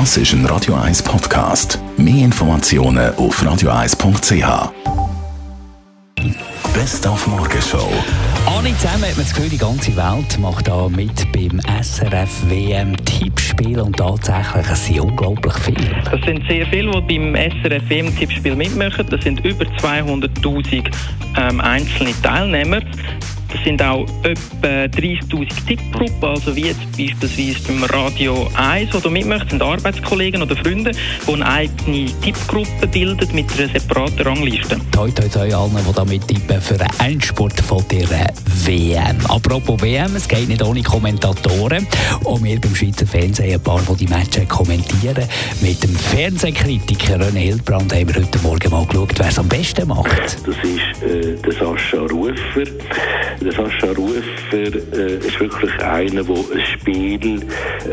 Das ist ein Radio 1 Podcast. Mehr Informationen auf radio1.ch. Best auf Morgenshow. Alle zusammen hat man das Gefühl, die ganze Welt macht da mit beim SRF WM Tippspiel und tatsächlich es sind unglaublich viele. Das sind sehr viele, die beim SRF WM Tippspiel mitmachen. Das sind über 200.000 ähm, einzelne Teilnehmer. Das sind auch etwa 30.000 Tippgruppen, also wie jetzt beispielsweise beim Radio 1, wo da mitmacht, sind Arbeitskollegen oder Freunde, die eine eigene Tippgruppe bilden mit einer separaten Rangliste. Toi, toi, toi, allen, die da mittippen für einen Endspurt von der WM. Apropos WM, es geht nicht ohne Kommentatoren. Und wir beim Schweizer Fernsehen ein paar, die die Matches kommentieren. Mit dem Fernsehkritiker René Hildbrand haben wir heute Morgen mal geschaut, wer es am besten macht. Das ist äh, der Sascha Rufer. Der Sascha Rufer äh, ist wirklich einer, der ein Spiel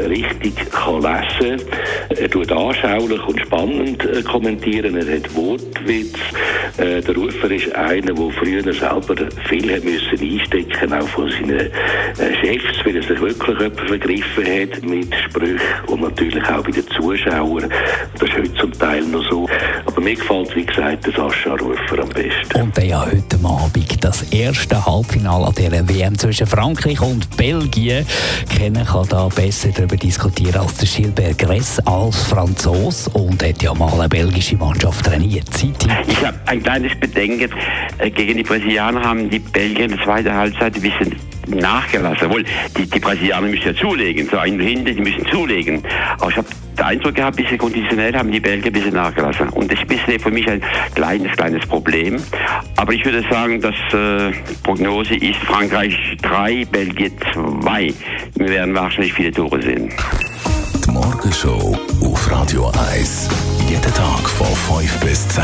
richtig kann lesen kann. Er tut anschaulich und spannend äh, kommentieren. Er hat Wortwitz. Äh, der Rufer ist einer, der früher selber viel hat müssen einstecken auch von seinen äh, Chefs, weil er sich wirklich jemand vergriffen hat mit Sprüchen und natürlich auch bei den Zuschauern. Das ist heute zum Teil noch so. Aber mir gefällt, wie gesagt, der Sascha Rufer am besten. Und dann ja heute Abend das erste Halbfinale Finale an dieser WM zwischen Frankreich und Belgien. Kennen kann da besser darüber diskutieren als der Gilbert Gress als Franzos und hat ja mal eine belgische Mannschaft trainiert. Ich habe ein kleines Bedenken. Äh, gegen die Brasilianer haben die Belgier in der zweiten Halbzeit ein bisschen nachgelassen. Obwohl, die, die Brasilianer müssen ja zulegen. So ein Hinter, die müssen zulegen. Aber ich habe den Eindruck gehabt, ein bisschen konditionell haben die Belgier ein bisschen nachgelassen. Und das ist ein bisschen für mich ein kleines, kleines Problem. Aber ich würde sagen, dass äh, Prognose ist Frankreich 3, Belgien 2. Wir werden wahrscheinlich viele Tore sehen. Die Morgenshow auf Radio 1. Jeden Tag von 5 bis 10.